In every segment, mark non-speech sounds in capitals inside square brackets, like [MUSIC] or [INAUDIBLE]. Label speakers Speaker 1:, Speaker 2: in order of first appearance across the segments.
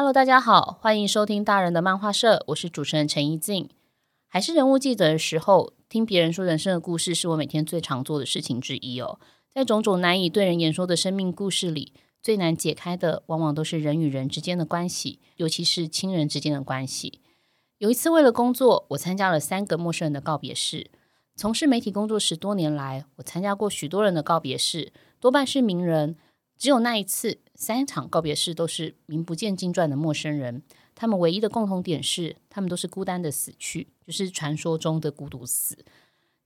Speaker 1: Hello，大家好，欢迎收听大人的漫画社，我是主持人陈怡静。还是人物记者的时候，听别人说人生的故事，是我每天最常做的事情之一哦。在种种难以对人言说的生命故事里，最难解开的，往往都是人与人之间的关系，尤其是亲人之间的关系。有一次，为了工作，我参加了三个陌生人的告别式。从事媒体工作十多年来，我参加过许多人的告别式，多半是名人。只有那一次，三场告别式都是名不见经传的陌生人。他们唯一的共同点是，他们都是孤单的死去，就是传说中的孤独死。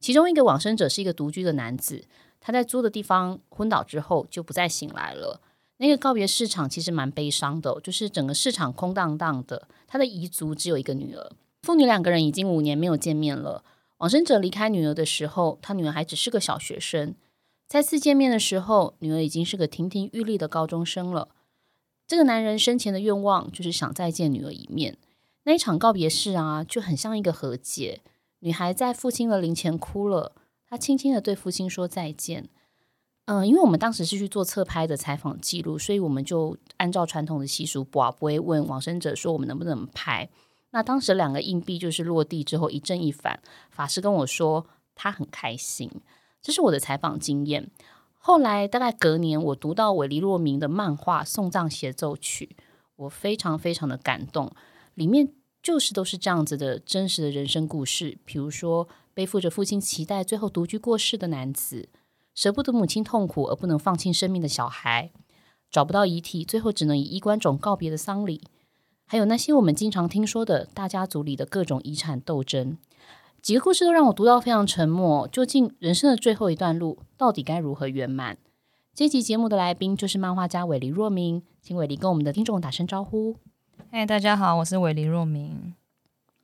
Speaker 1: 其中一个往生者是一个独居的男子，他在租的地方昏倒之后就不再醒来了。那个告别式场其实蛮悲伤的，就是整个市场空荡荡的。他的遗族只有一个女儿，父女两个人已经五年没有见面了。往生者离开女儿的时候，他女儿还只是个小学生。再次见面的时候，女儿已经是个亭亭玉立的高中生了。这个男人生前的愿望就是想再见女儿一面。那一场告别式啊，就很像一个和解。女孩在父亲的灵前哭了，她轻轻的对父亲说再见。嗯、因为我们当时是去做侧拍的采访记录，所以我们就按照传统的习俗，不不会问往生者说我们能不能拍。那当时两个硬币就是落地之后一正一反，法师跟我说他很开心。这是我的采访经验。后来大概隔年，我读到韦黎若明的漫画《送葬协奏曲》，我非常非常的感动。里面就是都是这样子的真实的人生故事。比如说，背负着父亲期待，最后独居过世的男子；舍不得母亲痛苦而不能放弃生命的小孩；找不到遗体，最后只能以衣冠冢告别的丧礼；还有那些我们经常听说的大家族里的各种遗产斗争。几个故事都让我读到非常沉默。究竟人生的最后一段路到底该如何圆满？这集节目的来宾就是漫画家韦黎若明，请韦黎跟我们的听众打声招呼。
Speaker 2: 嗨，大家好，我是韦黎若明。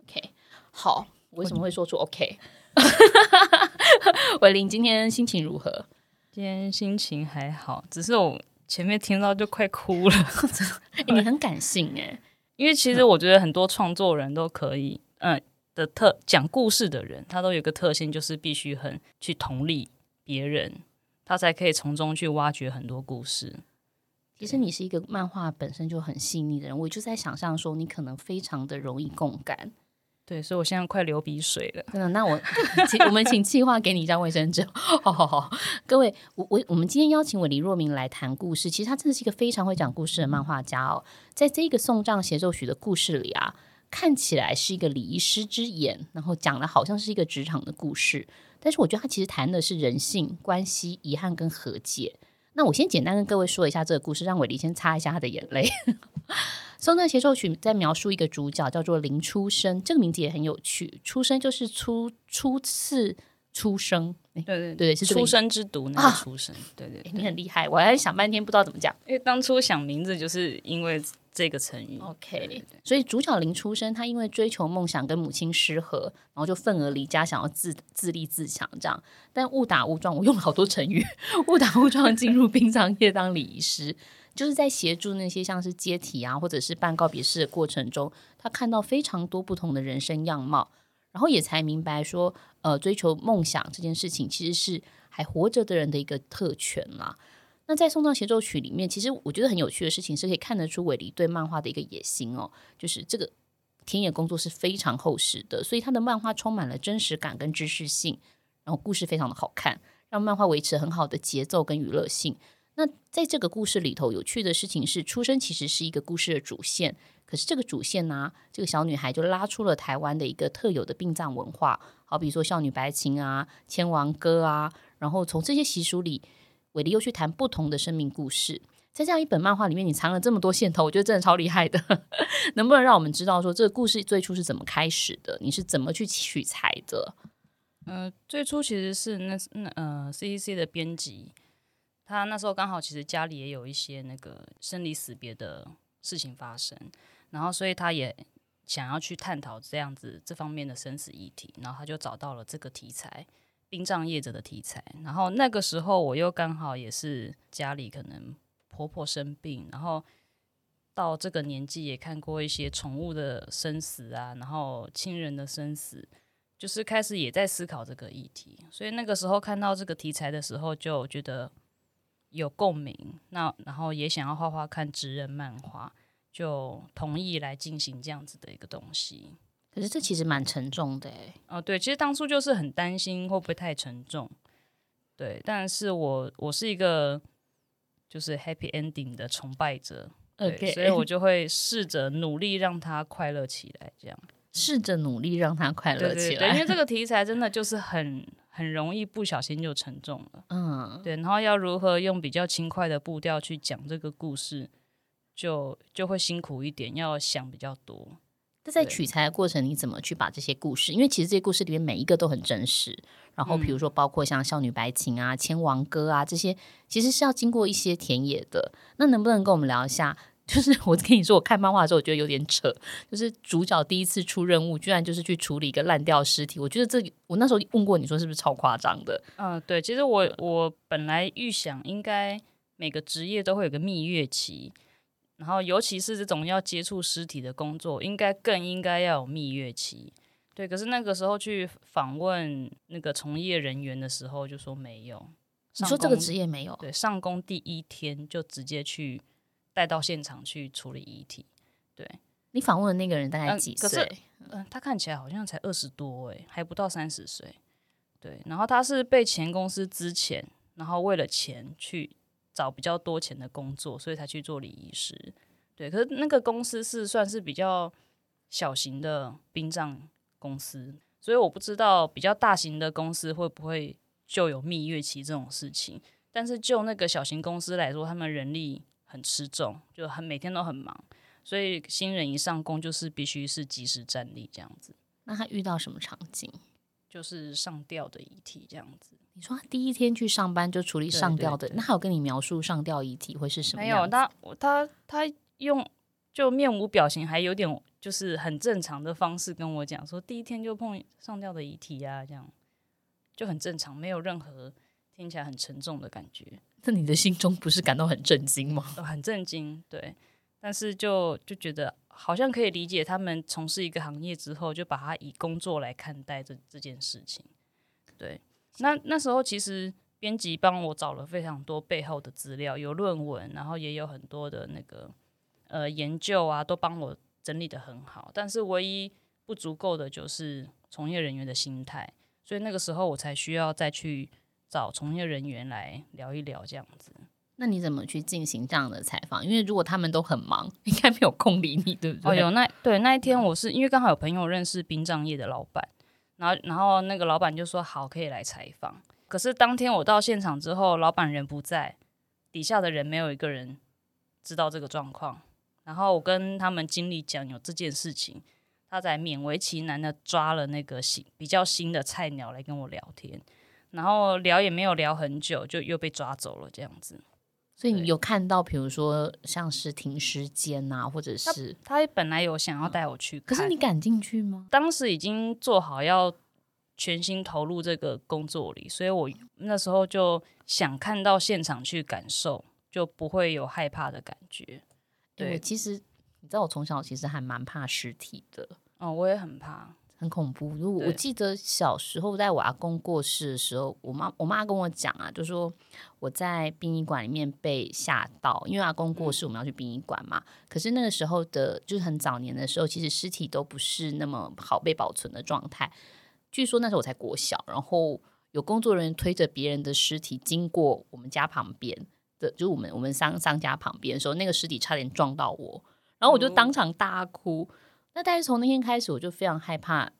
Speaker 1: OK，好，我为什么会说出 OK？[LAUGHS] 韦林今天心情如何？
Speaker 2: 今天心情还好，只是我前面听到就快哭了。[LAUGHS]
Speaker 1: 欸、你很感性哎，
Speaker 2: 因为其实我觉得很多创作人都可以，嗯。的特讲故事的人，他都有个特性，就是必须很去同理别人，他才可以从中去挖掘很多故事。
Speaker 1: 其实你是一个漫画本身就很细腻的人，我就在想象说你可能非常的容易共感。
Speaker 2: 对，所以我现在快流鼻水了。
Speaker 1: 嗯，那我请我们请计划给你一张卫生纸。[LAUGHS] 好好好，各位，我我我们今天邀请我李若明来谈故事，其实他真的是一个非常会讲故事的漫画家哦。在这个送葬协奏曲的故事里啊。看起来是一个礼仪师之眼，然后讲的好像是一个职场的故事，但是我觉得他其实谈的是人性关系、遗憾跟和解。那我先简单跟各位说一下这个故事，让伟丽先擦一下他的眼泪。[LAUGHS] 送葬协奏曲在描述一个主角叫做林出生，这个名字也很有趣，出生就是初初次出生，
Speaker 2: 对对对，
Speaker 1: 对是
Speaker 2: 出生之毒那个出生，啊、对，对对，
Speaker 1: 你很厉害，我还想半天不知道怎么讲，
Speaker 2: 因为当初想名字就是因为。这个成语
Speaker 1: ，OK，
Speaker 2: 对对对，
Speaker 1: 所以主角林出生，他因为追求梦想跟母亲失和，然后就愤而离家，想要自自立自强这样。但误打误撞，我用了好多成语，[LAUGHS] 误打误撞进入殡葬业当礼仪师，就是在协助那些像是接体啊，或者是办告别式的过程中，他看到非常多不同的人生样貌，然后也才明白说，呃，追求梦想这件事情其实是还活着的人的一个特权啦。那在送葬协奏曲里面，其实我觉得很有趣的事情是可以看得出韦黎对漫画的一个野心哦，就是这个田野工作是非常厚实的，所以他的漫画充满了真实感跟知识性，然后故事非常的好看，让漫画维持很好的节奏跟娱乐性。那在这个故事里头，有趣的事情是，出生其实是一个故事的主线，可是这个主线呢、这个小女孩就拉出了台湾的一个特有的殡葬文化，好比说少女白情啊、牵王歌啊，然后从这些习俗里。韦黎又去谈不同的生命故事，在这样一本漫画里面，你藏了这么多线头，我觉得真的超厉害的。[LAUGHS] 能不能让我们知道说这个故事最初是怎么开始的？你是怎么去取材的？
Speaker 2: 呃，最初其实是那那呃 CCC 的编辑，他那时候刚好其实家里也有一些那个生离死别的事情发生，然后所以他也想要去探讨这样子这方面的生死议题，然后他就找到了这个题材，殡葬业者的题材。然后那个时候我又刚好也是家里可能婆婆生病，然后到这个年纪也看过一些宠物的生死啊，然后亲人的生死，就是开始也在思考这个议题。所以那个时候看到这个题材的时候，就觉得有共鸣。那然后也想要画画看职人漫画。就同意来进行这样子的一个东西，
Speaker 1: 可是这其实蛮沉重的哎。
Speaker 2: 哦，对，其实当初就是很担心会不会太沉重，对。但是我我是一个就是 happy ending 的崇拜者，OK，所以我就会试着努力让他快乐起来，这样。
Speaker 1: 试着努力让他快乐起来，对对对，
Speaker 2: 因为这个 [LAUGHS] 题材真的就是很很容易不小心就沉重了，嗯，对。然后要如何用比较轻快的步调去讲这个故事？就就会辛苦一点，要想比较多。
Speaker 1: 那在取材的过程，你怎么去把这些故事？因为其实这些故事里面每一个都很真实。然后，比如说，包括像《少女白琴》啊、《千王歌》啊这些，其实是要经过一些田野的。那能不能跟我们聊一下？[LAUGHS] 就是我跟你说，我看漫画的时候，我觉得有点扯。就是主角第一次出任务，居然就是去处理一个烂掉尸体。我觉得这我那时候问过你说，是不是超夸张的？
Speaker 2: 嗯，对。其实我我本来预想，应该每个职业都会有个蜜月期。然后，尤其是这种要接触尸体的工作，应该更应该要有蜜月期。对，可是那个时候去访问那个从业人员的时候，就说没有。
Speaker 1: 你说这个职业没有？
Speaker 2: 对，上工第一天就直接去带到现场去处理遗体。对，
Speaker 1: 你访问的那个人大概几岁？嗯，
Speaker 2: 他看起来好像才二十多，诶，还不到三十岁。对，然后他是被前公司之前，然后为了钱去。找比较多钱的工作，所以才去做礼仪师。对，可是那个公司是算是比较小型的殡葬公司，所以我不知道比较大型的公司会不会就有蜜月期这种事情。但是就那个小型公司来说，他们人力很吃重，就很每天都很忙，所以新人一上工就是必须是及时站立这样子。
Speaker 1: 那他遇到什么场景？
Speaker 2: 就是上吊的遗体这样子。
Speaker 1: 你说他第一天去上班就处理上吊的，对对对，那他有跟你描述上吊遗体会是什么？没有，
Speaker 2: 他他他用就面无表情，还有点就是很正常的方式跟我讲说，第一天就碰上吊的遗体啊，这样就很正常，没有任何听起来很沉重的感觉。
Speaker 1: 那你的心中不是感到很震惊吗？
Speaker 2: 很震惊，对，但是就就觉得。好像可以理解他们从事一个行业之后，就把它以工作来看待这这件事情。对，那那时候其实编辑帮我找了非常多背后的资料，有论文，然后也有很多的那个呃研究啊，都帮我整理的很好。但是唯一不足够的就是从业人员的心态，所以那个时候我才需要再去找从业人员来聊一聊这样子。
Speaker 1: 那你怎么去进行这样的采访？因为如果他们都很忙，应该没有空理你，对不对？
Speaker 2: 哦，有那对那一天，我是因为刚好有朋友认识殡葬业的老板，然后然后那个老板就说好，可以来采访。可是当天我到现场之后，老板人不在，底下的人没有一个人知道这个状况。然后我跟他们经理讲有这件事情，他才勉为其难的抓了那个新比较新的菜鸟来跟我聊天，然后聊也没有聊很久，就又被抓走了这样子。
Speaker 1: 所以你有看到，比如说像是停尸间啊，或者是
Speaker 2: 他，他本来有想要带我去看，
Speaker 1: 可是你敢进去吗？
Speaker 2: 当时已经做好要全心投入这个工作里，所以我那时候就想看到现场去感受，就不会有害怕的感觉。对，
Speaker 1: 其实你知道，我从小其实还蛮怕尸体的。
Speaker 2: 哦，我也很怕。
Speaker 1: 很恐怖。如果我记得小时候，在我阿公过世的时候，我妈我妈跟我讲啊，就说我在殡仪馆里面被吓到，因为阿公过世，我们要去殡仪馆嘛。可是那个时候的，就是很早年的时候，其实尸体都不是那么好被保存的状态。据说那时候我才国小，然后有工作人员推着别人的尸体经过我们家旁边的，就是我们我们商商家旁边的时候，那个尸体差点撞到我，然后我就当场大哭。那但是从那天开始，我就非常害怕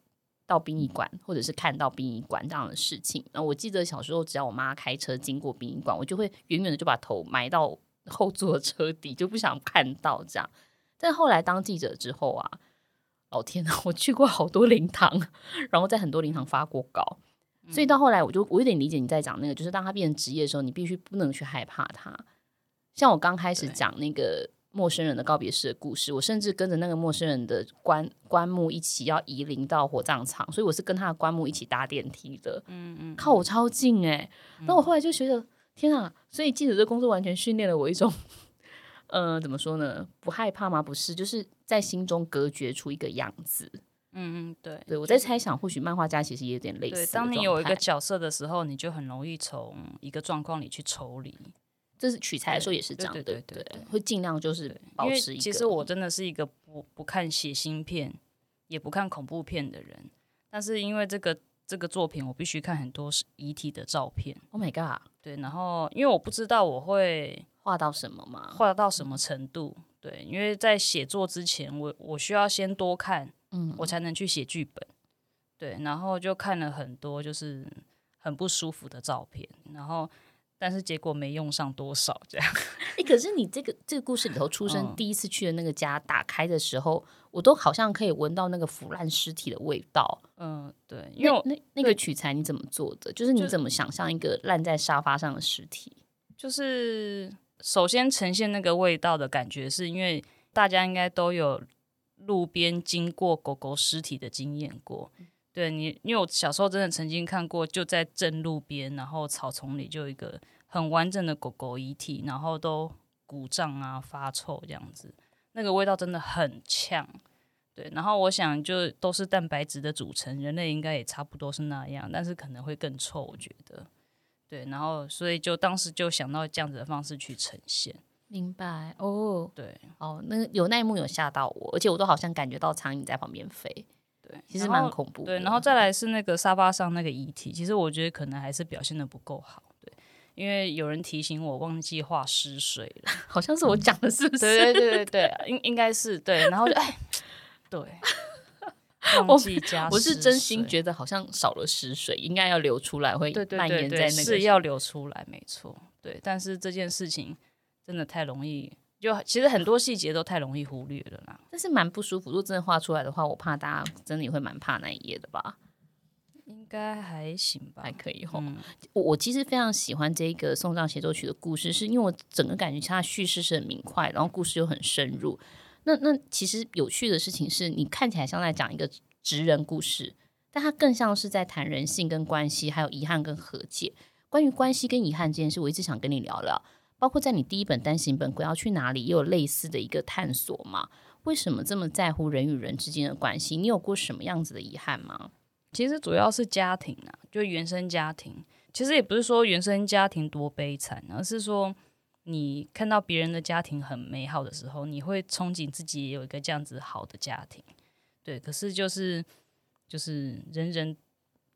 Speaker 1: 到殡仪馆，或者是看到殡仪馆这样的事情。然后我记得小时候，只要我妈开车经过殡仪馆，我就会远远的就把头埋到 [LAUGHS] 后座车底，就不想看到这样。但后来当记者之后啊，老天呐，我去过好多灵堂，然后在很多灵堂发过稿，所以到后来我就我有点理解你在讲那个，就是当他变成职业的时候，你必须不能去害怕他。像我刚开始讲那个。陌生人的告别式的故事，我甚至跟着那个陌生人的棺棺木一起要移灵到火葬场，所以我是跟他的棺木一起搭电梯的。嗯嗯，靠我超近哎、欸！那、嗯、我后来就觉得，天啊！所以记者这工作完全训练了我一种，[LAUGHS] 呃，怎么说呢？不害怕吗？不是，就是在心中隔绝出一个样子。
Speaker 2: 嗯嗯，对
Speaker 1: 对，我在猜想，或许漫画家其实也有点类似。对，
Speaker 2: 当你有一个角色的时候，你就很容易从一个状况里去抽离。
Speaker 1: 这是取材的时候也是这样，对对对，对，对，对，会尽量就是保持一个。
Speaker 2: 其实我真的是一个不不看血腥片，也不看恐怖片的人，但是因为这个这个作品，我必须看很多遗体的照片。
Speaker 1: Oh my god！
Speaker 2: 对，然后因为我不知道我会
Speaker 1: 画到什么嘛，
Speaker 2: 画到什么程度。对，因为在写作之前，我我需要先多看，嗯，我才能去写剧本。对，然后就看了很多就是很不舒服的照片，然后。但是结果没用上多少，这样。
Speaker 1: 哎、欸，可是你这个这个故事里头出生第一次去的那个家，打开的时候，嗯、我都好像可以闻到那个腐烂尸体的味道。
Speaker 2: 嗯，对，因为
Speaker 1: 那那个取材你怎么做的？就是你怎么想象一个烂在沙发上的尸体？
Speaker 2: 就是首先呈现那个味道的感觉，是因为大家应该都有路边经过狗狗尸体的经验过。对你，因为我小时候真的曾经看过，就在正路边，然后草丛里就有一个很完整的狗狗遗体，然后都鼓胀啊、发臭这样子，那个味道真的很呛。对，然后我想就都是蛋白质的组成，人类应该也差不多是那样，但是可能会更臭，我觉得。对，然后所以就当时就想到这样子的方式去呈现。
Speaker 1: 明白哦，
Speaker 2: 对，
Speaker 1: 哦，那有那一幕有吓到我，而且我都好像感觉到苍蝇在旁边飞。
Speaker 2: 对，
Speaker 1: 其实蛮恐怖的。
Speaker 2: 对，然后再来是那个沙发上那个遗体，其实我觉得可能还是表现的不够好。对，因为有人提醒我忘记画尸水了，[LAUGHS]
Speaker 1: 好像是我讲的，是不是？
Speaker 2: 对对对对对，应应该是对。然后就哎，对，[LAUGHS] 忘记加
Speaker 1: 我，我是真心觉得好像少了湿水，应该要流出来，会蔓延在那个。
Speaker 2: 是要流出来，没错。对，但是这件事情真的太容易。就其实很多细节都太容易忽略了啦，
Speaker 1: 但是蛮不舒服。如果真的画出来的话，我怕大家真的也会蛮怕那一页的吧？
Speaker 2: 应该还行吧，
Speaker 1: 还可以吼。嗯、我我其实非常喜欢这个送葬协奏曲的故事，是因为我整个感觉它的叙事是很明快，然后故事又很深入。那那其实有趣的事情是你看起来像在讲一个职人故事，但它更像是在谈人性跟关系，还有遗憾跟和解。关于关系跟遗憾这件事，我一直想跟你聊聊。包括在你第一本单行本《鬼要去哪里》也有类似的一个探索嘛？为什么这么在乎人与人之间的关系？你有过什么样子的遗憾吗？
Speaker 2: 其实主要是家庭啊，就原生家庭。其实也不是说原生家庭多悲惨，而是说你看到别人的家庭很美好的时候，你会憧憬自己也有一个这样子好的家庭。对，可是就是就是人人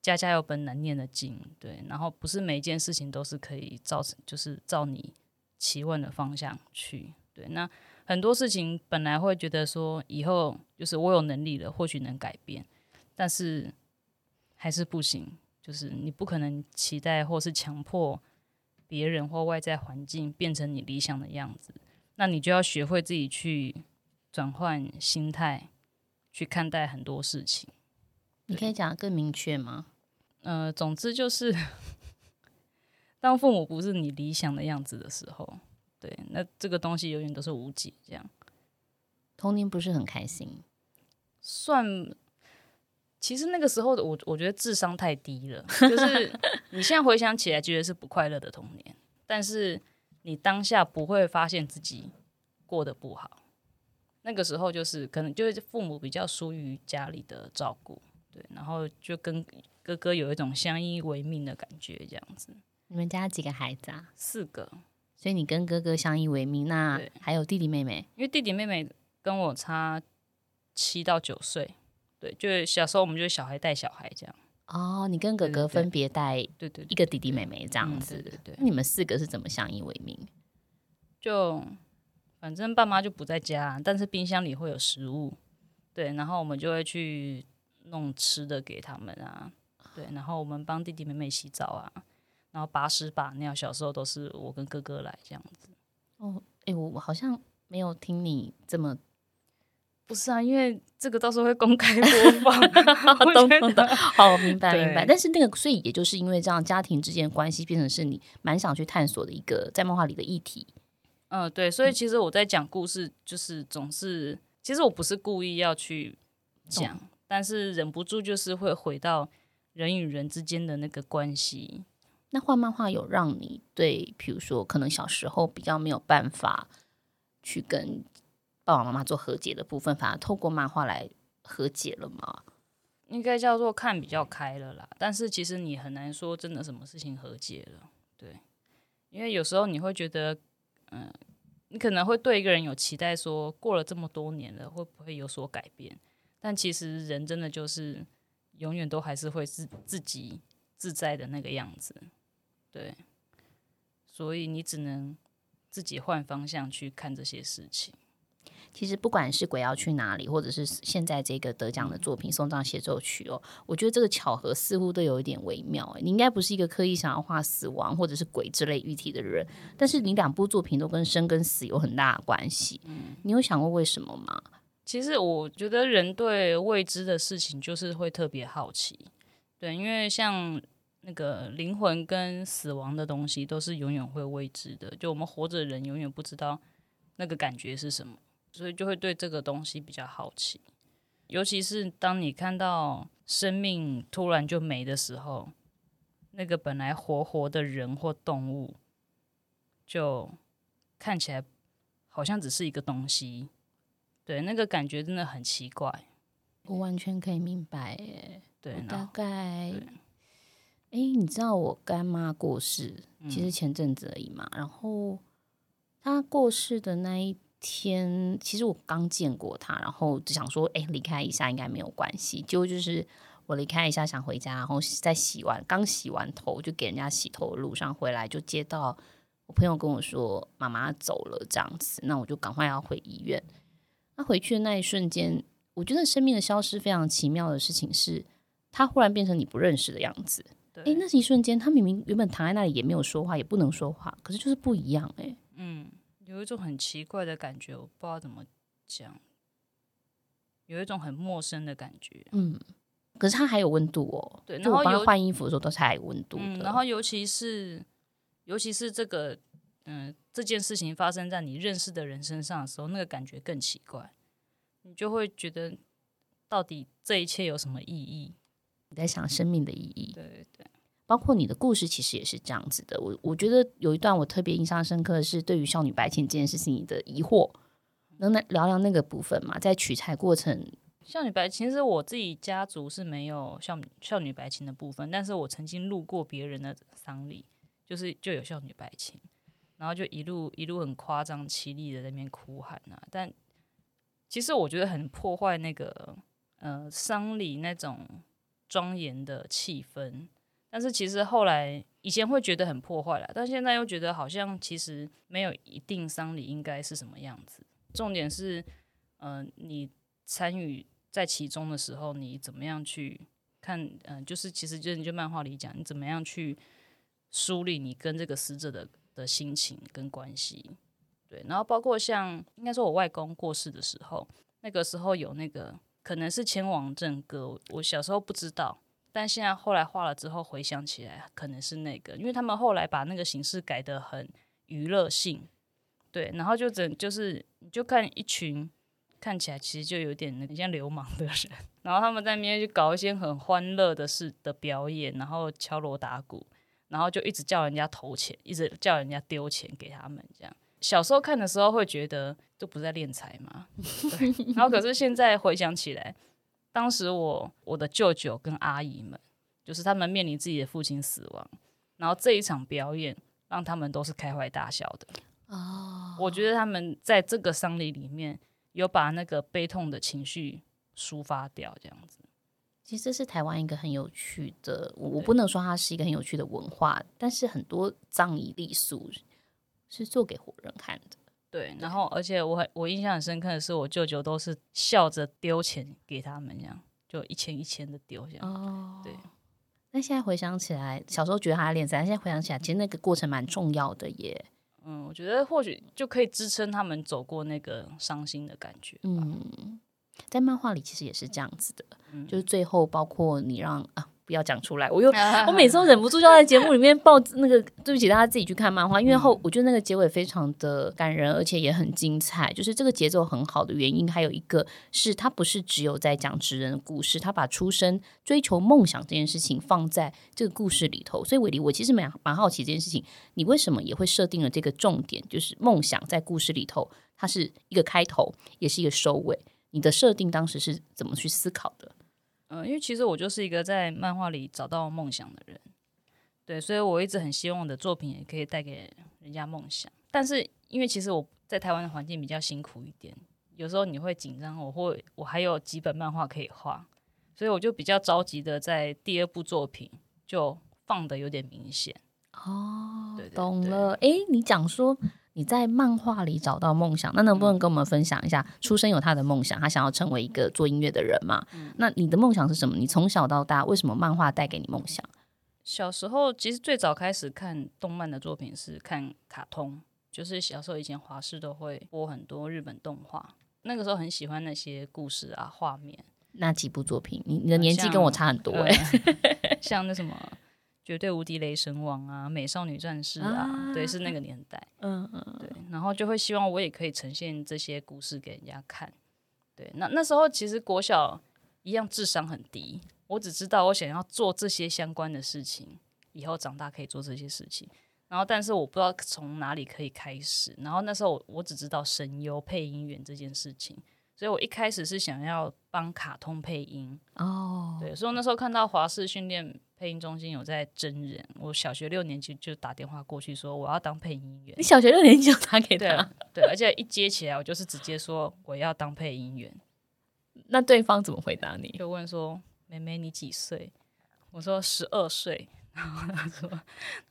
Speaker 2: 家家有本难念的经，对，然后不是每一件事情都是可以造成，就是照你。期望的方向去，对，那很多事情本来会觉得说以后就是我有能力了，或许能改变，但是还是不行，就是你不可能期待或是强迫别人或外在环境变成你理想的样子，那你就要学会自己去转换心态，去看待很多事情。
Speaker 1: 你可以讲得更明确吗？
Speaker 2: 呃，总之就是。当父母不是你理想的样子的时候，对，那这个东西永远都是无解。这样，
Speaker 1: 童年不是很开心，
Speaker 2: 算。其实那个时候的我，我觉得智商太低了。[LAUGHS] 就是你现在回想起来，觉得是不快乐的童年，但是你当下不会发现自己过得不好。那个时候就是可能就是父母比较疏于家里的照顾，对，然后就跟哥哥有一种相依为命的感觉，这样子。
Speaker 1: 你们家几个孩子啊？
Speaker 2: 四个，
Speaker 1: 所以你跟哥哥相依为命。那还有弟弟妹妹？
Speaker 2: 因为弟弟妹妹跟我差七到九岁，对，就是小时候我们就是小孩带小孩这样。
Speaker 1: 哦，你跟哥哥分别带对对一个弟弟妹妹这样子，
Speaker 2: 对对，对，对，对。
Speaker 1: 那你们四个是怎么相依为命？
Speaker 2: 就反正爸妈就不在家，但是冰箱里会有食物，对，然后我们就会去弄吃的给他们啊，对，然后我们帮弟弟妹妹洗澡啊。然后把屎把尿，小时候都是我跟哥哥来这样子。
Speaker 1: 哦，哎，我我好像没有听你这么，
Speaker 2: 不是啊，因为这个到时候会公开播放。[LAUGHS]
Speaker 1: 懂懂懂，好，明白明白。但是那个，所以也就是因为这样，家庭之间的关系变成是你蛮想去探索的一个在漫画里的议题。
Speaker 2: 嗯，对，所以其实我在讲故事，就是总是，其实我不是故意要去讲，嗯、但是忍不住就是会回到人与人之间的那个关系。
Speaker 1: 那画漫画有让你对，比如说可能小时候比较没有办法去跟爸爸妈妈做和解的部分，反而透过漫画来和解了吗？
Speaker 2: 应该叫做看比较开了啦。但是其实你很难说真的什么事情和解了，对，因为有时候你会觉得。嗯，你可能会对一个人有期待，说过了这么多年了，会不会有所改变？但其实人真的就是永远都还是会是自己自在的那个样子，对。所以你只能自己换方向去看这些事情。
Speaker 1: 其实不管是鬼要去哪里，或者是现在这个得奖的作品《送葬协奏曲》哦，我觉得这个巧合似乎都有一点微妙。你应该不是一个刻意想要画死亡或者是鬼之类议题的人，但是你两部作品都跟生跟死有很大的关系。嗯，你有想过为什么吗？
Speaker 2: 其实我觉得人对未知的事情就是会特别好奇，对，因为像那个灵魂跟死亡的东西都是永远会未知的，就我们活着的人永远不知道那个感觉是什么。所以就会对这个东西比较好奇，尤其是当你看到生命突然就没的时候，那个本来活活的人或动物，就看起来好像只是一个东西，对，那个感觉真的很奇怪。
Speaker 1: 我完全可以明白，耶，
Speaker 2: 对，
Speaker 1: 大概，哎，你知道我干妈过世，其实前阵子而已嘛，嗯、然后她过世的那一。天，其实我刚见过她，然后只想说，哎，离开一下应该没有关系。结果就是我离开一下想回家，然后在洗完刚洗完头，就给人家洗头的路上回来，就接到我朋友跟我说妈妈走了这样子，那我就赶快要回医院。那回去的那一瞬间，我觉得生命的消失非常奇妙的事情是，他忽然变成你不认识的样子。哎对，那是一瞬间，他明明原本躺在那里也没有说话，也不能说话，可是就是不一样哎。
Speaker 2: 嗯。有一种很奇怪的感觉，我不知道怎么讲，有一种很陌生的感觉。
Speaker 1: 嗯，可是它还有温度哦。对，然后有换衣服的时候都是还有温度的。
Speaker 2: 嗯，然后尤其是尤其是这个，嗯，这件事情发生在你认识的人身上的时候，那个感觉更奇怪。你就会觉得，到底这一切有什么意义？
Speaker 1: 你在想生命的意义。
Speaker 2: 对对对。
Speaker 1: 包括你的故事其实也是这样子的，我我觉得有一段我特别印象深刻的是对于少女白琴这件事情你的疑惑，能来聊聊那个部分吗？在取材过程，
Speaker 2: 少女白琴其实我自己家族是没有少女少女白琴的部分，但是我曾经路过别人的丧礼，就是就有少女白琴，然后就一路一路很夸张凄厉的在那边哭喊啊，但其实我觉得很破坏那个呃丧礼那种庄严的气氛。但是其实后来以前会觉得很破坏了，但现在又觉得好像其实没有一定丧礼应该是什么样子。重点是，嗯、呃，你参与在其中的时候，你怎么样去看？嗯、就是其实就你就漫画里讲，你怎么样去梳理你跟这个死者的的心情跟关系。对，然后包括像应该说我外公过世的时候，那个时候有那个可能是千王正歌，我小时候不知道。但现在后来画了之后，回想起来可能是那个，因为他们后来把那个形式改得很娱乐性，对，然后就整就是你就看一群看起来其实就有点那个像流氓的人，[LAUGHS] 然后他们在那边就搞一些很欢乐的事的表演，然后敲锣打鼓，然后就一直叫人家投钱，一直叫人家丢钱给他们，这样。小时候看的时候会觉得都不在敛财嘛，对，然后可是现在回想起来。当时我我的舅舅跟阿姨们，就是他们面临自己的父亲死亡，然后这一场表演让他们都是开怀大笑的。哦，我觉得他们在这个丧礼里面有把那个悲痛的情绪抒发掉，这样子。
Speaker 1: 其实这是台湾一个很有趣的，我不能说它是一个很有趣的文化，但是很多葬仪礼俗是做给活人看的。
Speaker 2: 对，然后而且我很我印象很深刻的是，我舅舅都是笑着丢钱给他们，这样就一千一千的丢这样。哦，对。
Speaker 1: 那现在回想起来，小时候觉得他在敛财，现在回想起来，其实那个过程蛮重要的耶。
Speaker 2: 嗯，我觉得或许就可以支撑他们走过那个伤心的感觉。
Speaker 1: 嗯，在漫画里其实也是这样子的，嗯、就是最后包括你让啊不要讲出来，我又 [LAUGHS] 我每次都忍不住要在节目里面报那个，对不起，大家自己去看漫画，因为后我觉得那个结尾非常的感人，而且也很精彩。就是这个节奏很好的原因，还有一个是他不是只有在讲职人的故事，他把出生追求梦想这件事情放在这个故事里头。所以伟丽，我其实蛮蛮好奇这件事情，你为什么也会设定了这个重点，就是梦想在故事里头，它是一个开头，也是一个收尾。你的设定当时是怎么去思考的？
Speaker 2: 嗯，因为其实我就是一个在漫画里找到梦想的人，对，所以我一直很希望我的作品也可以带给人家梦想。但是因为其实我在台湾的环境比较辛苦一点，有时候你会紧张，我会我还有几本漫画可以画，所以我就比较着急的在第二部作品就放的有点明显。
Speaker 1: 哦，对对对，懂了。哎，你讲说。你在漫画里找到梦想，那能不能跟我们分享一下？出生有他的梦想，他想要成为一个做音乐的人嘛？嗯、那你的梦想是什么？你从小到大为什么漫画带给你梦想？
Speaker 2: 小时候其实最早开始看动漫的作品是看卡通，就是小时候以前华视都会播很多日本动画，那个时候很喜欢那些故事啊画面。
Speaker 1: 那几部作品？你你的年纪跟我差很多哎、
Speaker 2: 欸，[LAUGHS] 像那什么。绝对无敌雷神王啊，美少女战士啊，啊对，是那个年代，嗯嗯，对，然后就会希望我也可以呈现这些故事给人家看，对，那那时候其实国小一样智商很低，我只知道我想要做这些相关的事情，以后长大可以做这些事情，然后但是我不知道从哪里可以开始，然后那时候我我只知道声优配音员这件事情。所以我一开始是想要帮卡通配音哦，对，所以我那时候看到华视训练配音中心有在真人，我小学六年级就打电话过去说我要当配音员。
Speaker 1: 你小学六年级就打给他？
Speaker 2: 对，对，而且一接起来我就是直接说我要当配音员。
Speaker 1: 那对方怎么回答你？
Speaker 2: 就问说：“妹妹你几岁？”我说：“十二岁。”然后他说：“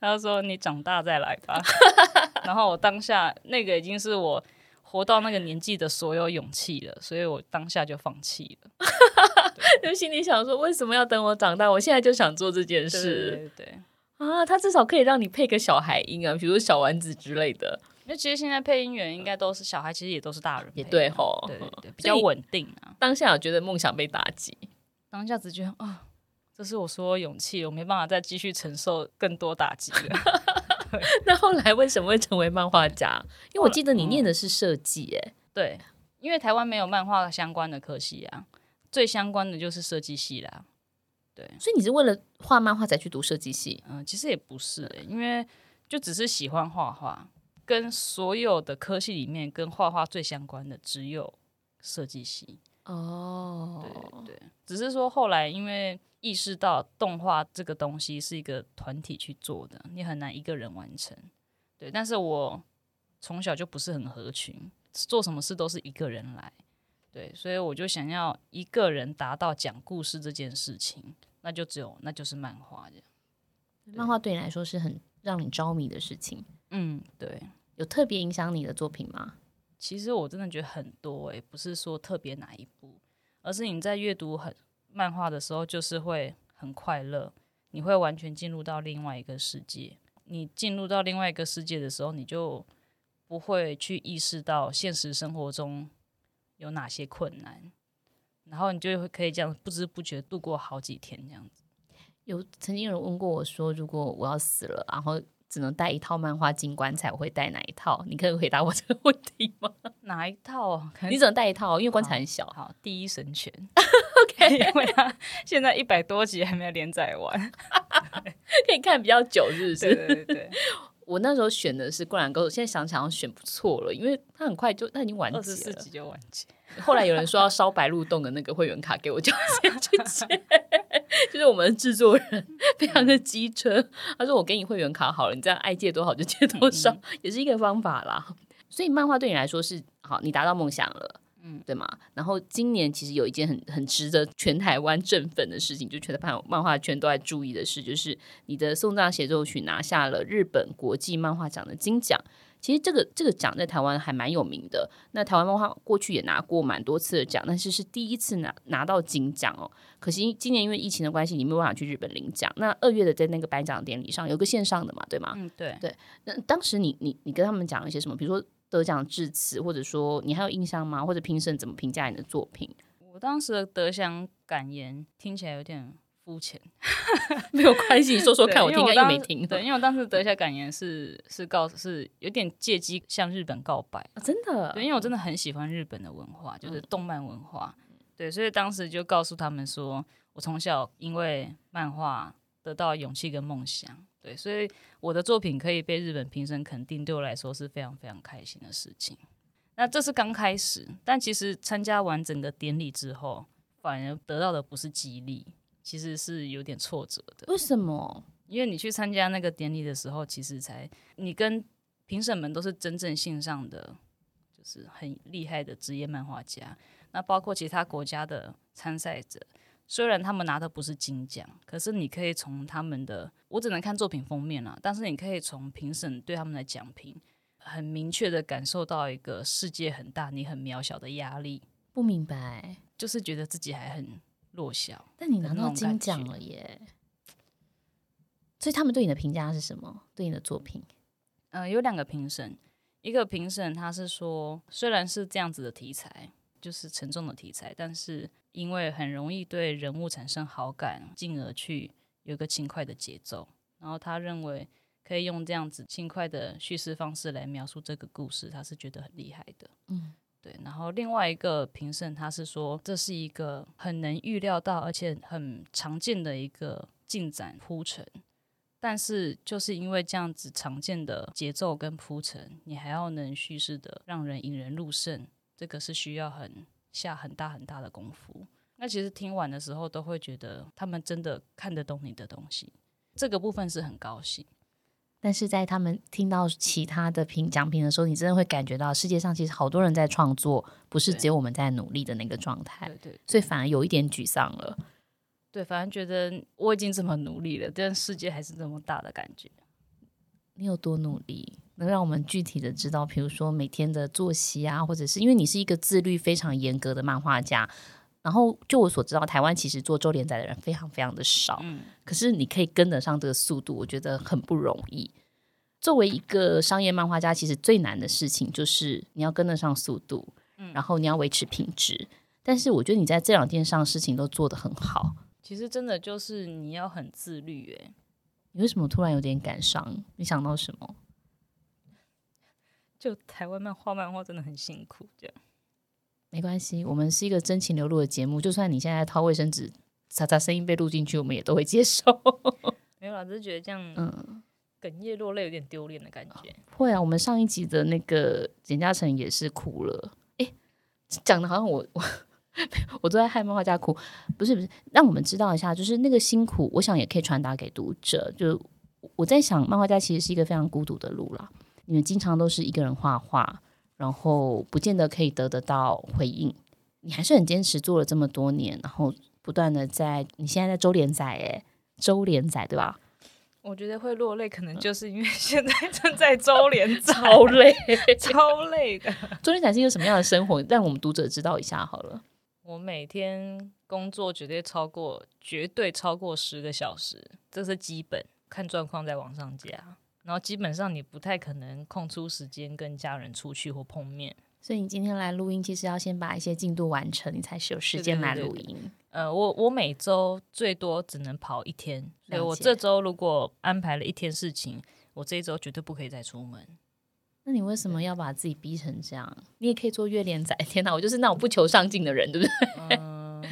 Speaker 2: 他说你长大再来吧。[LAUGHS] ”然后我当下那个已经是我。活到那个年纪的所有勇气了，所以我当下就放弃了。[LAUGHS]
Speaker 1: 就心里想说，为什么要等我长大？我现在就想做这件事。
Speaker 2: 对，对，对，对
Speaker 1: 啊，他至少可以让你配个小孩音啊，比如小丸子之类的。
Speaker 2: 因为其实现在配音员应该都是小孩，其实也都是大人。
Speaker 1: 也对吼，
Speaker 2: 对对对，[LAUGHS] 比较稳定啊。
Speaker 1: 当下我觉得梦想被打击，
Speaker 2: 当下只觉得啊、哦，这是我所有勇气，我没办法再继续承受更多打击了。[LAUGHS] [LAUGHS]
Speaker 1: 那后来为什么会成为漫画家？因为我记得你念的是设计，哎，
Speaker 2: 对，因为台湾没有漫画相关的科系啊，最相关的就是设计系啦。对，
Speaker 1: 所以你是为了画漫画才去读设计系？
Speaker 2: 嗯，其实也不是，因为就只是喜欢画画，跟所有的科系里面跟画画最相关的只有设计系。哦，对对，只是说后来因为。意识到动画这个东西是一个团体去做的，你很难一个人完成。对，但是我从小就不是很合群，做什么事都是一个人来。对，所以我就想要一个人达到讲故事这件事情，那就只有那就是漫画这样。
Speaker 1: 漫画对你来说是很让你着迷的事情。
Speaker 2: 嗯，对。
Speaker 1: 有特别影响你的作品吗？
Speaker 2: 其实我真的觉得很多诶，不是说特别哪一部，而是你在阅读很。漫画的时候就是会很快乐，你会完全进入到另外一个世界。你进入到另外一个世界的时候，你就不会去意识到现实生活中有哪些困难，然后你就会可以这样不知不觉度过好几天这样子。
Speaker 1: 有曾经有人问过我说，如果我要死了，然后只能带一套漫画进棺材，我会带哪一套？你可以回答我这个问题吗？[LAUGHS]
Speaker 2: 哪一套？
Speaker 1: 你只能带一套，因为棺材很小。
Speaker 2: 好，好，第一神拳。[LAUGHS] OK，[LAUGHS] 因为他现在一百多集还没有连载完，[LAUGHS]
Speaker 1: 可以看比较久，是不是？
Speaker 2: 对对对，对。[LAUGHS]
Speaker 1: 我那时候选的是《灌篮高手》，现在想想选不错了，因为他很快就他已经完结了，二
Speaker 2: 十四集就完结。
Speaker 1: 后来有人说要烧白鹿洞的那个会员卡给我，就先去接。就是我们制作人非常的机车，他说我给你会员卡好了，你这样爱借多少就借多少，嗯嗯，也是一个方法啦。所以漫画对你来说是好，你达到梦想了。嗯，对吗？然后今年其实有一件很很值得全台湾振奋的事情，就全台湾漫画圈都在注意的事，就是你的送葬协奏曲拿下了日本国际漫画奖的金奖。其实这个这个奖在台湾还蛮有名的。那台湾漫画过去也拿过蛮多次的奖，但是是第一次拿拿到金奖哦。可惜今年因为疫情的关系，你没有办法去日本领奖。那二月的在那个颁奖典礼上有个线上的嘛，对吗？
Speaker 2: 嗯，对
Speaker 1: 对。那当时你你你跟他们讲了一些什么？比如说。得奖致辞，或者说你还有印象吗？或者评审怎么评价你的作品？[LAUGHS]
Speaker 2: 我当时的得奖感言听起来有点肤浅，[LAUGHS]
Speaker 1: 没有关系，你说说看，我听应该又没听。
Speaker 2: 对，因为我当时得下感言是是告是有点借机向日本告白，
Speaker 1: 啊，真的。
Speaker 2: 对，因为我真的很喜欢日本的文化，就是动漫文化。嗯、对，所以当时就告诉他们说，我从小因为漫画得到勇气跟梦想。对，所以我的作品可以被日本评审肯定，对我来说是非常非常开心的事情。那这是刚开始，但其实参加完整个典礼之后，反而得到的不是激励。其实是有点挫折的。
Speaker 1: 为什么？
Speaker 2: 因为你去参加那个典礼的时候，其实才你跟评审们都是真正线上的，就是很厉害的职业漫画家。那包括其他国家的参赛者，虽然他们拿的不是金奖，可是你可以从他们的，我只能看作品封面了，但是你可以从评审对他们的奖评，很明确的感受到一个世界很大，你很渺小的压力。
Speaker 1: 不明白，
Speaker 2: 就是觉得自己还很。弱小，
Speaker 1: 但你拿到金奖了耶！所以他们对你的评价是什么？对你的作品？
Speaker 2: 呃，有两个评审，一个评审他是说，虽然是这样子的题材，就是沉重的题材，但是因为很容易对人物产生好感，进而去有一个轻快的节奏，然后他认为可以用这样子轻快的叙事方式来描述这个故事，他是觉得很厉害的。嗯。对，然后另外一个评审他是说，这是一个很能预料到，而且很常见的一个进展铺陈，但是就是因为这样子常见的节奏跟铺陈，你还要能叙事的让人引人入胜，这个是需要很下很大很大的功夫。那其实听完的时候都会觉得他们真的看得懂你的东西，这个部分是很高兴。
Speaker 1: 但是在他们听到其他的评奖品的时候，你真的会感觉到世界上其实好多人在创作，不是只有我们在努力的那个状态。
Speaker 2: 对，对对，
Speaker 1: 所以反而有一点沮丧了。
Speaker 2: 对，反而觉得我已经这么努力了，但世界还是这么大的感觉。
Speaker 1: 你有多努力？能让我们具体的知道，比如说每天的作息啊，或者是因为你是一个自律非常严格的漫画家。然后，就我所知道，台湾其实做周连载的人非常非常的少。嗯，可是你可以跟得上这个速度，我觉得很不容易。作为一个商业漫画家，其实最难的事情就是你要跟得上速度，嗯，然后你要维持品质。但是我觉得你在这两件上事情都做得很好。
Speaker 2: 其实真的就是你要很自律。诶，
Speaker 1: 你为什么突然有点感伤？你想到什么？
Speaker 2: 就台湾漫画漫画真的很辛苦，这样。
Speaker 1: 没关系，我们是一个真情流露的节目。就算你现在掏卫生纸，擦擦声音被录进去，我们也都会接受。[LAUGHS]
Speaker 2: 没有啦，只是觉得这样，嗯，哽咽落泪有点丢脸的感觉。
Speaker 1: 会啊，我们上一集的那个简嘉诚也是哭了。哎，讲的好像我我 [LAUGHS] 我都在害漫画家哭，不是不是，让我们知道一下，就是那个辛苦，我想也可以传达给读者。就我在想，漫画家其实是一个非常孤独的路啦。你们经常都是一个人画画。然后不见得可以得得到回应，你还是很坚持做了这么多年，然后不断的在你现在在周连载，哎，周连载对吧？
Speaker 2: 我觉得会落泪，可能就是因为现在正在周连载，
Speaker 1: 超累，
Speaker 2: 超累的。
Speaker 1: 周连载是一个什么样的生活？让我们读者知道一下好了。[LAUGHS]
Speaker 2: 我每天工作绝对超过，绝对超过十个小时，这是基本，看状况再往上加。然后基本上你不太可能空出时间跟家人出去或碰面，
Speaker 1: 所以你今天来录音，其实要先把一些进度完成，你才是有时间来录音。
Speaker 2: 对对对。呃，我我每周最多只能跑一天，所以我这周如果安排了一天事情，我这一周绝对不可以再出门。
Speaker 1: 那你为什么要把自己逼成这样？你也可以做月连载。[LAUGHS] 天哪，我就是那种不求上进的人，对不对？
Speaker 2: 嗯，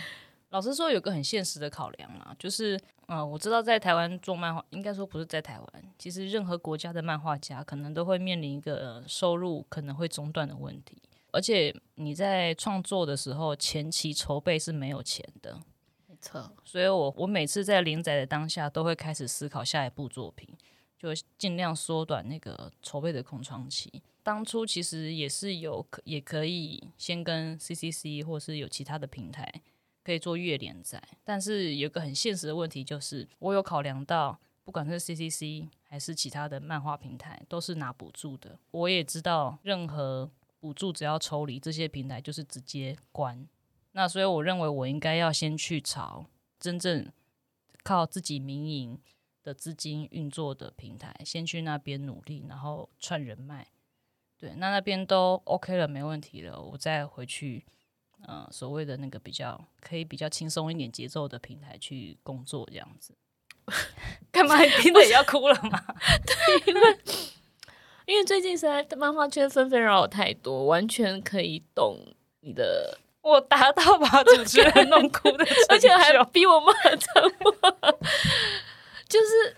Speaker 2: 老实说，有个很现实的考量啊，就是。嗯，我知道在台湾做漫画，应该说不是在台湾，其实任何国家的漫画家可能都会面临一个收入可能会中断的问题，而且你在创作的时候前期筹备是没有钱的，
Speaker 1: 没错。
Speaker 2: 所以我我每次在连载的当下都会开始思考下一部作品，就尽量缩短那个筹备的空窗期。当初其实也是有可也可以先跟 CCC 或是有其他的平台。可以做月连载，但是有个很现实的问题，就是我有考量到，不管是 CCC 还是其他的漫画平台，都是拿补助的。我也知道，任何补助只要抽离，这些平台就是直接关。那所以我认为，我应该要先去朝真正靠自己民营的资金运作的平台，先去那边努力，然后串人脉。对，那那边都 OK 了，没问题了，我再回去。呃所谓的那个比较可以比较轻松一点节奏的平台去工作这样子。[LAUGHS] 干嘛？你 [LAUGHS] 听着也要哭了吗？[LAUGHS]
Speaker 1: 对，因为因为最近实在漫画圈纷纷扰扰太多，完全可以懂你的。
Speaker 2: 我达到把主持人弄哭的，
Speaker 1: 而且还逼我骂脏话，就是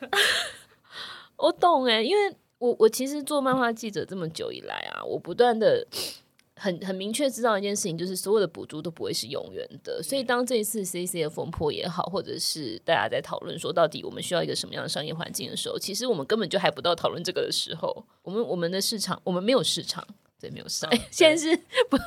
Speaker 1: 我懂哎，因为我我其实做漫画记者这么久以来啊，我不断的。很很明确知道一件事情，就是所有的补助都不会是永远的。所以当这一次 CC 的风波也好，或者是大家在讨论说到底我们需要一个什么样的商业环境的时候，其实我们根本就还不到讨论这个的时候。我们我们的市场，我们没有市场，对，没有市场。哎，现在是不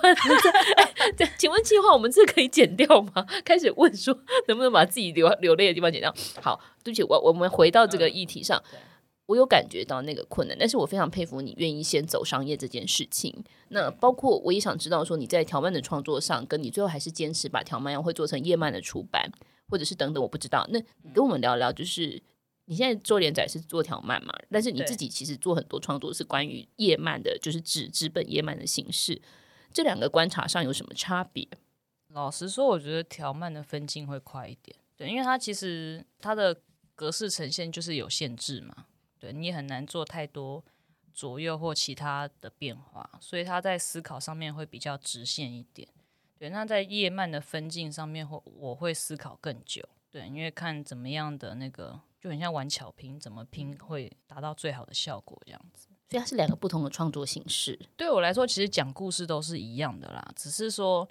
Speaker 1: 请问计划，我们这可以剪掉吗？开始问说能不能把自己流流泪的地方剪掉？好，对不起，我我们回到这个议题上。嗯我有感觉到那个困难，但是我非常佩服你愿意先走商业这件事情。那包括我也想知道说你在条漫的创作上，跟你最后还是坚持把条漫要会做成页漫的出版，或者是等等，我不知道。那你跟我们聊聊，就是你现在做连载是做条漫嘛？但是你自己其实做很多创作是关于页漫的，就是纸纸本页漫的形式，这两个观察上有什么差别？
Speaker 2: 老实说，我觉得条漫的分镜会快一点，对，因为它其实它的格式呈现就是有限制嘛。对，你也很难做太多左右或其他的变化，所以他在思考上面会比较直线一点。对，那在叶漫的分镜上面，会我会思考更久。对，因为看怎么样的那个，就很像玩巧拼，怎么拼会达到最好的效果这样子。
Speaker 1: 所以它是两个不同的创作形式。
Speaker 2: 对我来说，其实讲故事都是一样的啦，只是说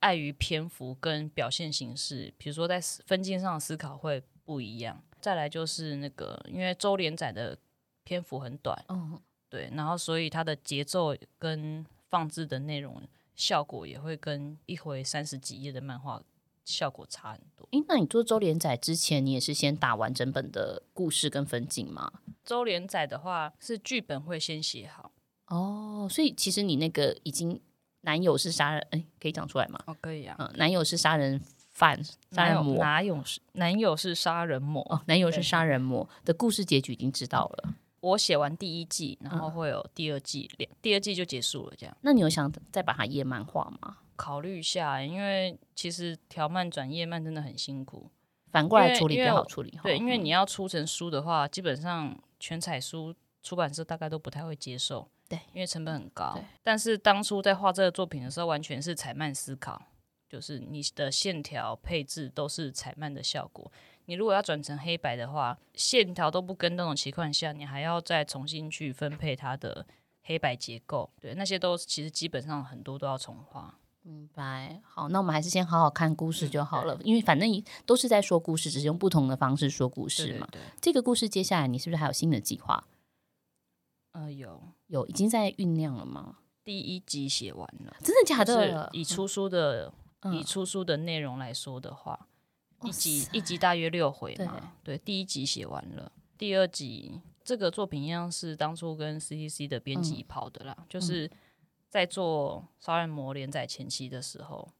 Speaker 2: 碍于篇幅跟表现形式，比如说在分镜上的思考会不一样。再来就是那个，因为周连载的篇幅很短，嗯，对，然后所以它的节奏跟放置的内容效果也会跟一回三十几页的漫画效果差很多。
Speaker 1: 诶，那你做周连载之前，你也是先打完整本的故事跟分镜吗？
Speaker 2: 周连载的话，是剧本会先写好。
Speaker 1: 哦，所以其实你那个已经男友是杀人，诶，可以讲出来吗？
Speaker 2: 哦，可以啊。
Speaker 1: 嗯，男友是杀人。反杀人魔，
Speaker 2: 哪有是男友是杀人魔？
Speaker 1: 哦，男友是杀人魔的故事结局已经知道了。
Speaker 2: 我写完第一季，然后会有第二季，两、嗯、第二季就结束了。这样，
Speaker 1: 那你有想再把它页漫画吗？
Speaker 2: 考虑一下，因为其实条漫转页漫真的很辛苦，
Speaker 1: 反过来处理比较好处理。
Speaker 2: 对，因为你要出成书的话，基本上全彩书出版社大概都不太会接受。
Speaker 1: 对，
Speaker 2: 因为成本很高。但是当初在画这个作品的时候，完全是彩漫思考。就是你的线条配置都是彩漫的效果。你如果要转成黑白的话，线条都不跟那种情况下，你还要再重新去分配它的黑白结构。对，那些都其实基本上很多都要重画。
Speaker 1: 明白。好，那我们还是先好好看故事就好了，嗯、因为反正都是在说故事，只是用不同的方式说故事嘛。对，对，对。这个故事接下来你是不是还有新的计划？
Speaker 2: 呃，有
Speaker 1: 有，已经在酝酿了吗？
Speaker 2: 第一集写完了。
Speaker 1: 真的假的？
Speaker 2: 就是已出书的。嗯以出书的内容来说的话，嗯、一集一集大约六回嘛，对，对，第一集写完了，第二集这个作品一样是当初跟 CCC 的编辑跑的啦，嗯、就是在做杀人魔连载前期的时候，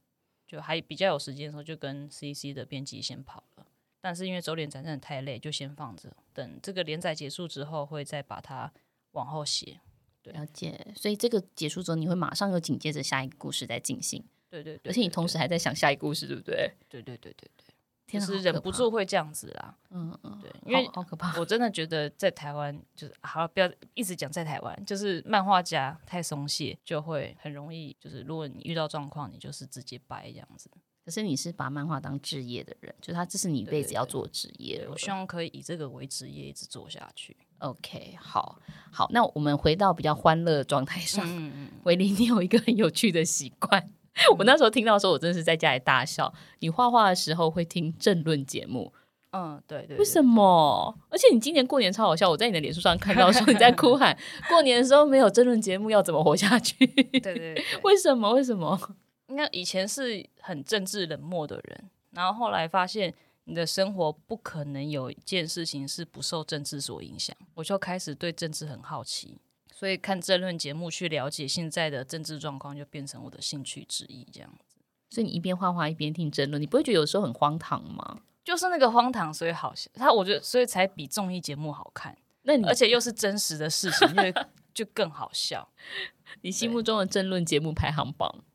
Speaker 2: 就还比较有时间的时候，就跟 CCC 的编辑先跑了，但是因为周连载真的太累，就先放着，等这个连载结束之后，会再把它往后写。对，
Speaker 1: 了解，所以这个结束之后，你会马上又紧接着下一个故事再进行。
Speaker 2: 对对，对，
Speaker 1: 而且你同时还在想下一个故事，对不对？
Speaker 2: 对对对对对，天是忍不住会这样子啦。嗯嗯，对，因为好可怕。我真的觉得在台湾就是好，不要一直讲在台湾，就是漫画家太松懈，就会很容易就是如果你遇到状况，你就是直接掰这样子。
Speaker 1: 可是你是把漫画当职业的人，就是他这是你一辈子要做职业。
Speaker 2: 我希望可以以这个为职业一直做下去。
Speaker 1: OK，好，好，那我们回到比较欢乐的状态上。嗯嗯，维尼，你有一个很有趣的习惯。[LAUGHS] 我那时候听到的时候，我真的是在家里大笑。你画画的时候会听政论节目？
Speaker 2: 嗯，对对，对。
Speaker 1: 为什么？而且你今年过年超好笑，我在你的脸书上看到说你在哭 [LAUGHS] 喊，过年的时候没有政论节目要怎么活下去？对，对对。[LAUGHS] 为什么？为什么？
Speaker 2: 应该以前是很政治冷漠的人，然后后来发现你的生活不可能有一件事情是不受政治所影响，我就开始对政治很好奇。所以看政论节目去了解现在的政治状况，就变成我的兴趣之一，这样子。
Speaker 1: 所以你一边画画一边听政论，你不会觉得有时候很荒唐吗？
Speaker 2: 就是那个荒唐，所以好笑。他我觉得，所以才比综艺节目好看。那你而且又是真实的事情，因为 [LAUGHS] 就更好笑。
Speaker 1: 你心目中的政论节目排行榜，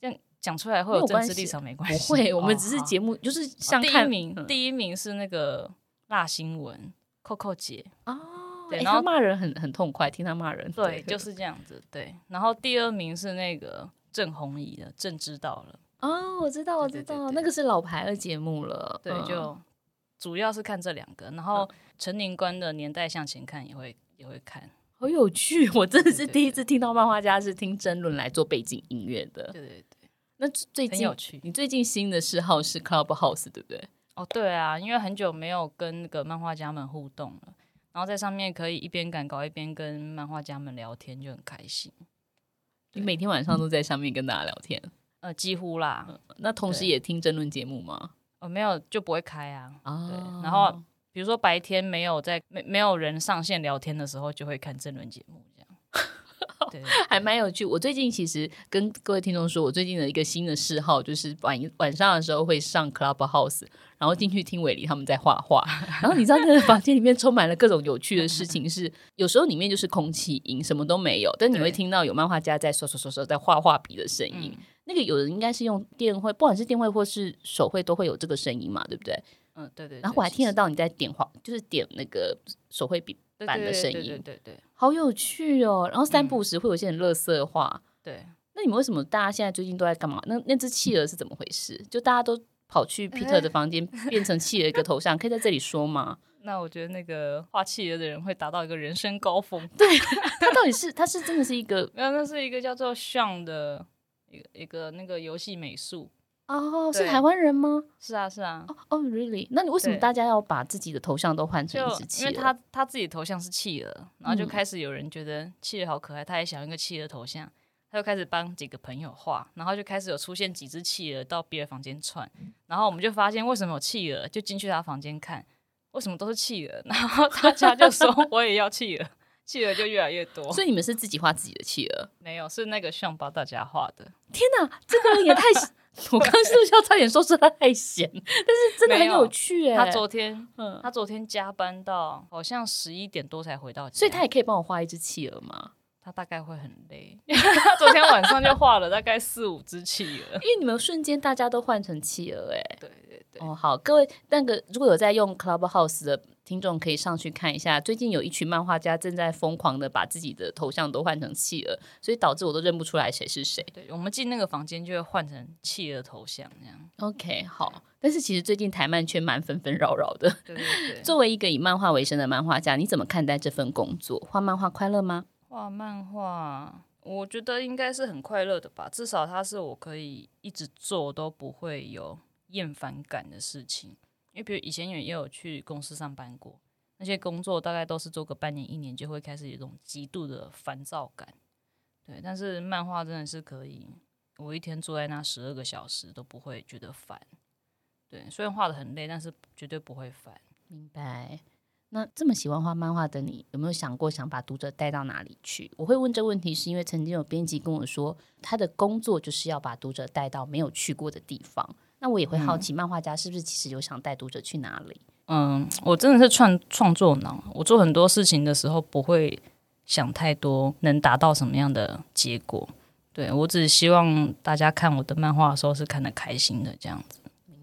Speaker 2: 这样讲出来会有政治立场没关系，
Speaker 1: 不会，我们只是节目，就是像
Speaker 2: 第一名，第一名是那个辣新闻，Coco 姐
Speaker 1: 哦，对，然后骂人很很痛快，听他骂人，
Speaker 2: 对，就是这样子，对。然后第二名是那个郑红仪的，郑知道了，
Speaker 1: 哦，我知道，我知道，那个是老牌的节目了，
Speaker 2: 对，就主要是看这两个，然后陈宁官的年代向前看也会也会看。
Speaker 1: 好有趣！我真的是第一次听到漫画家是听争论来做背景音乐的。
Speaker 2: 对对对，
Speaker 1: 那最近有趣。你最近新的嗜好是 Clubhouse，对不对？
Speaker 2: 哦，对啊，因为很久没有跟那个漫画家们互动了，然后在上面可以一边赶稿一边跟漫画家们聊天，就很开心。
Speaker 1: 你每天晚上都在上面跟大家聊天？
Speaker 2: 呃，几乎啦。
Speaker 1: 嗯，那同时也听争论节目吗？
Speaker 2: 哦，没有，就不会开啊。哦，对，然后。比如说白天没有在没没有人上线聊天的时候，就会看争论节目，这样，对，[LAUGHS]
Speaker 1: 还蛮有趣。我最近其实跟各位听众说，我最近的一个新的嗜好就是晚晚上的时候会上 Clubhouse，然后进去听伟丽他们在画画。[LAUGHS] 然后你知道那个房间里面充满了各种有趣的事情，是 [LAUGHS] 有时候里面就是空气音，什么都没有，但你会听到有漫画家在刷刷刷刷在画画笔的声音。那个有人应该是用电绘，不管是电绘或是手绘，都会有这个声音嘛，对不对？
Speaker 2: 嗯，对对，
Speaker 1: 然后我还听得到你在点画，就是点那个手绘笔板的声音，
Speaker 2: 对对对，
Speaker 1: 好有趣哦。然后三不时会有一些人垃圾话，
Speaker 2: 对。
Speaker 1: 那你们为什么大家现在最近都在干嘛？那那只企鹅是怎么回事？就大家都跑去皮特的房间，变成企鹅一个头像，可以在这里说吗？[LAUGHS]
Speaker 2: 那我觉得那个画企鹅的人会达到一个人生高峰。[LAUGHS]
Speaker 1: 对，[LAUGHS] 他到底是他是真的是一个，
Speaker 2: 没有，那是一个叫做 Sean 的一个一个那个游戏美术。
Speaker 1: 哦，是台湾人吗？
Speaker 2: 是啊，是啊。
Speaker 1: 哦哦，really？那你为什么大家要把自己的头像都换成一只企鹅？
Speaker 2: 因为他他自己头像是企鹅，然后就开始有人觉得企鹅好可爱，他也想要一个企鹅头像，他就开始帮几个朋友画，然后就开始有出现几只企鹅到别的房间窜，然后我们就发现为什么有企鹅，就进去他房间看，为什么都是企鹅，[LAUGHS] 然后大家就说我也要企鹅，企鹅就越来越多。
Speaker 1: 所以你们是自己画自己的企鹅？[LAUGHS]
Speaker 2: 没有，是那个像帮大家画的。
Speaker 1: 天哪，这个人也太 [LAUGHS]…… 我刚刚是不是要差点说是他太闲？但是真的很有趣哎。
Speaker 2: 他昨天，嗯，他昨天加班到好像十一点多才回到家，
Speaker 1: 所以他也可以帮我画一只企鹅吗？
Speaker 2: 他大概会很累，他 [LAUGHS] 昨天晚上就画了大概四五只企鹅。
Speaker 1: 因为你们瞬间大家都换成企鹅哎。
Speaker 2: 对对对。
Speaker 1: 哦，好，各位那个如果有在用 Clubhouse 的。听众可以上去看一下，最近有一群漫画家正在疯狂的把自己的头像都换成企鹅，所以导致我都认不出来谁是谁。
Speaker 2: 对，我们进那个房间就会换成企鹅头像这样。
Speaker 1: OK，好。但是其实最近台漫圈蛮纷纷扰扰的。
Speaker 2: 对对对。
Speaker 1: 作为一个以漫画为生的漫画家，你怎么看待这份工作？画漫画快乐吗？
Speaker 2: 画漫画，我觉得应该是很快乐的吧。至少它是我可以一直做都不会有厌烦感的事情。因为比如以前也也有去公司上班过，那些工作大概都是做个半年一年就会开始有一种极度的烦躁感，对。但是漫画真的是可以，我一天坐在那十二个小时都不会觉得烦，对。虽然画得很累，但是绝对不会烦。
Speaker 1: 明白。那这么喜欢画漫画的你，有没有想过想把读者带到哪里去？我会问这问题，是因为曾经有编辑跟我说，他的工作就是要把读者带到没有去过的地方。那我也会好奇，漫画家是不是其实有想带读者去哪里？
Speaker 2: 嗯，我真的是创创作脑，我做很多事情的时候不会想太多，能达到什么样的结果。对，我只希望大家看我的漫画的时候是看得开心的，这样子。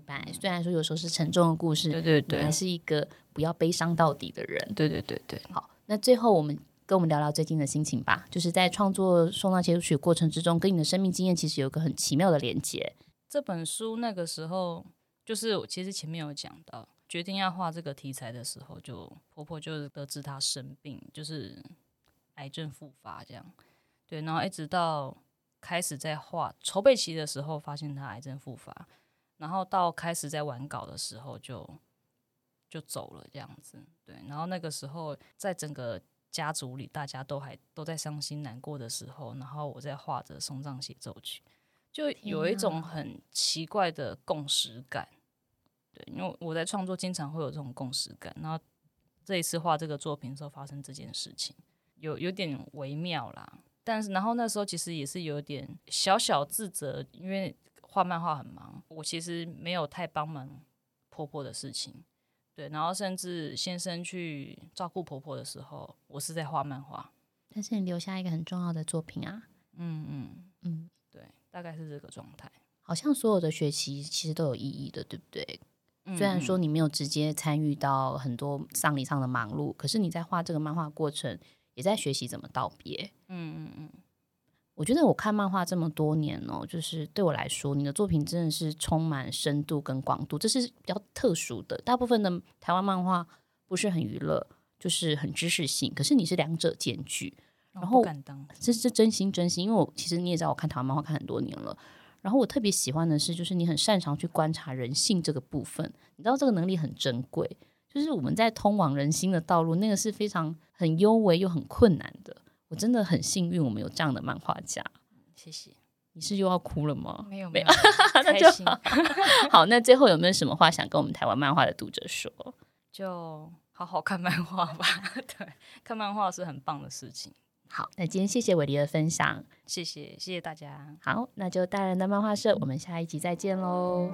Speaker 1: 明白。虽然说有时候是沉重的故事，
Speaker 2: 对对对，
Speaker 1: 还是一个不要悲伤到底的人。
Speaker 2: 对对对对。
Speaker 1: 好，那最后我们跟我们聊聊最近的心情吧。就是在创作《送到结局》过程之中，跟你的生命经验其实有一个很奇妙的连接。
Speaker 2: 这本书那个时候，就是我其实前面有讲到，决定要画这个题材的时候，就婆婆就得知她生病，就是癌症复发这样。对，然后一直到开始在画筹备期的时候，发现她癌症复发，然后到开始在完稿的时候就就走了这样子。对，然后那个时候在整个家族里，大家都还都在伤心难过的时候，然后我在画着送葬协奏曲。就有一种很奇怪的共识感，对，因为我在创作经常会有这种共识感，然后这一次画这个作品的时候发生这件事情，有有点微妙啦。但是然后那时候其实也是有点小小自责，因为画漫画很忙，我其实没有太帮忙婆婆的事情，对，然后甚至先生去照顾婆婆的时候，我是在画漫画，
Speaker 1: 但是你留下一个很重要的作品啊，
Speaker 2: 嗯嗯嗯。对大概是这个状态。
Speaker 1: 好像所有的学习其实都有意义的，对不对？虽然说你没有直接参与到很多丧礼上的忙碌，可是你在画这个漫画过程，也在学习怎么道别。我觉得我看漫画这么多年哦，就是对我来说，你的作品真的是充满深度跟广度，这是比较特殊的。大部分的台湾漫画不是很娱乐，就是很知识性，可是你是两者兼具。然后，这是真心真心，因为我其实你也知道，我看台湾漫画看很多年了。然后我特别喜欢的是，就是你很擅长去观察人性这个部分。你知道这个能力很珍贵，就是我们在通往人心的道路，那个是非常很幽微又很困难的。我真的很幸运，我们有这样的漫画家。
Speaker 2: 谢谢。
Speaker 1: 你是又要哭了吗？
Speaker 2: 没有没有，[LAUGHS]
Speaker 1: 那就好。[LAUGHS] 好，那最后有没有什么话想跟我们台湾漫画的读者说？
Speaker 2: 就好好看漫画吧。对，看漫画是很棒的事情。
Speaker 1: 好，那今天谢谢伟迪的分享，
Speaker 2: 谢谢谢谢大家。
Speaker 1: 好，那就大人的漫画社，我们下一集再见喽。